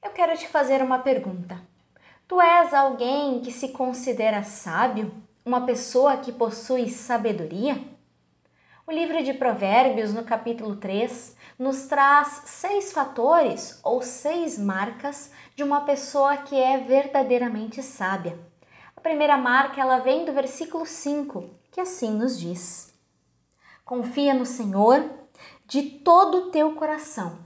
Eu quero te fazer uma pergunta. Tu és alguém que se considera sábio? Uma pessoa que possui sabedoria? O livro de Provérbios, no capítulo 3, nos traz seis fatores ou seis marcas de uma pessoa que é verdadeiramente sábia. A primeira marca ela vem do versículo 5, que assim nos diz: Confia no Senhor de todo o teu coração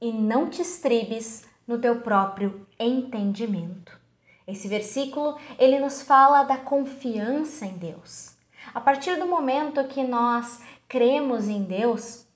e não te estribes no teu próprio entendimento. Esse versículo, ele nos fala da confiança em Deus. A partir do momento que nós cremos em Deus,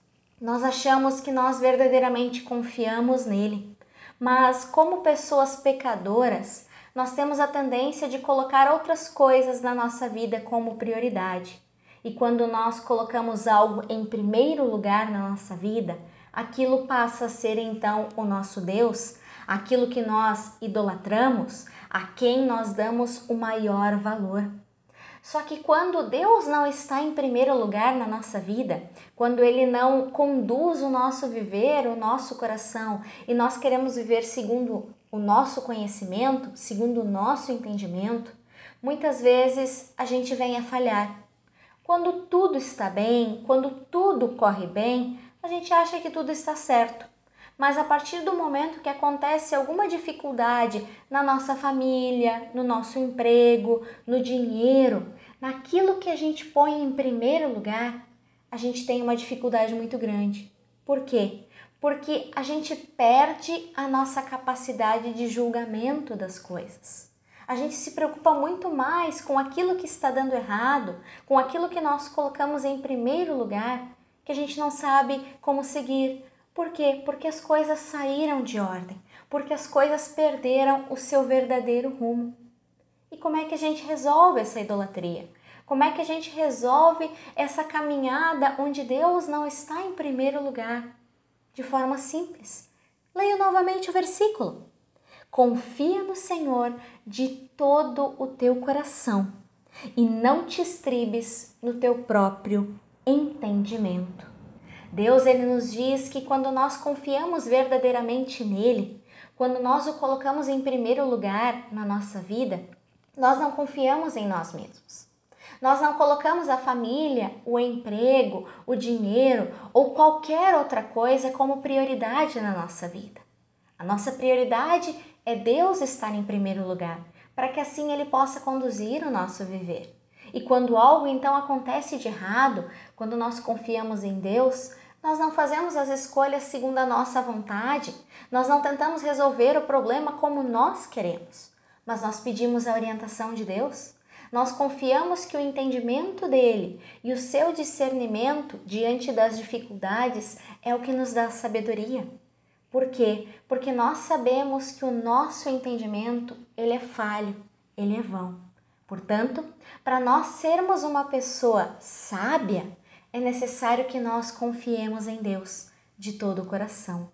nós achamos que nós verdadeiramente confiamos nele. Mas como pessoas pecadoras, nós temos a tendência de colocar outras coisas na nossa vida como prioridade. E quando nós colocamos algo em primeiro lugar na nossa vida, aquilo passa a ser então o nosso Deus, aquilo que nós idolatramos, a quem nós damos o maior valor. Só que quando Deus não está em primeiro lugar na nossa vida, quando Ele não conduz o nosso viver, o nosso coração, e nós queremos viver segundo o nosso conhecimento, segundo o nosso entendimento, muitas vezes a gente vem a falhar. Quando tudo está bem, quando tudo corre bem, a gente acha que tudo está certo. Mas a partir do momento que acontece alguma dificuldade na nossa família, no nosso emprego, no dinheiro, naquilo que a gente põe em primeiro lugar, a gente tem uma dificuldade muito grande. Por quê? Porque a gente perde a nossa capacidade de julgamento das coisas. A gente se preocupa muito mais com aquilo que está dando errado, com aquilo que nós colocamos em primeiro lugar, que a gente não sabe como seguir, por quê? Porque as coisas saíram de ordem, porque as coisas perderam o seu verdadeiro rumo. E como é que a gente resolve essa idolatria? Como é que a gente resolve essa caminhada onde Deus não está em primeiro lugar? De forma simples. Leia novamente o versículo. Confia no Senhor de todo o teu coração e não te estribes no teu próprio entendimento. Deus ele nos diz que quando nós confiamos verdadeiramente nele, quando nós o colocamos em primeiro lugar na nossa vida, nós não confiamos em nós mesmos. Nós não colocamos a família, o emprego, o dinheiro ou qualquer outra coisa como prioridade na nossa vida. A nossa prioridade é Deus estar em primeiro lugar, para que assim Ele possa conduzir o nosso viver. E quando algo então acontece de errado, quando nós confiamos em Deus, nós não fazemos as escolhas segundo a nossa vontade, nós não tentamos resolver o problema como nós queremos, mas nós pedimos a orientação de Deus. Nós confiamos que o entendimento dele e o seu discernimento diante das dificuldades é o que nos dá sabedoria. Por quê? Porque nós sabemos que o nosso entendimento, ele é falho, ele é vão. Portanto, para nós sermos uma pessoa sábia, é necessário que nós confiemos em Deus de todo o coração.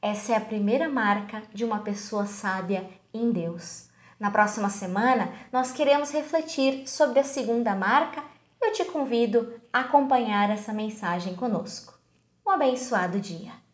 Essa é a primeira marca de uma pessoa sábia em Deus. Na próxima semana, nós queremos refletir sobre a segunda marca e eu te convido a acompanhar essa mensagem conosco. Um abençoado dia!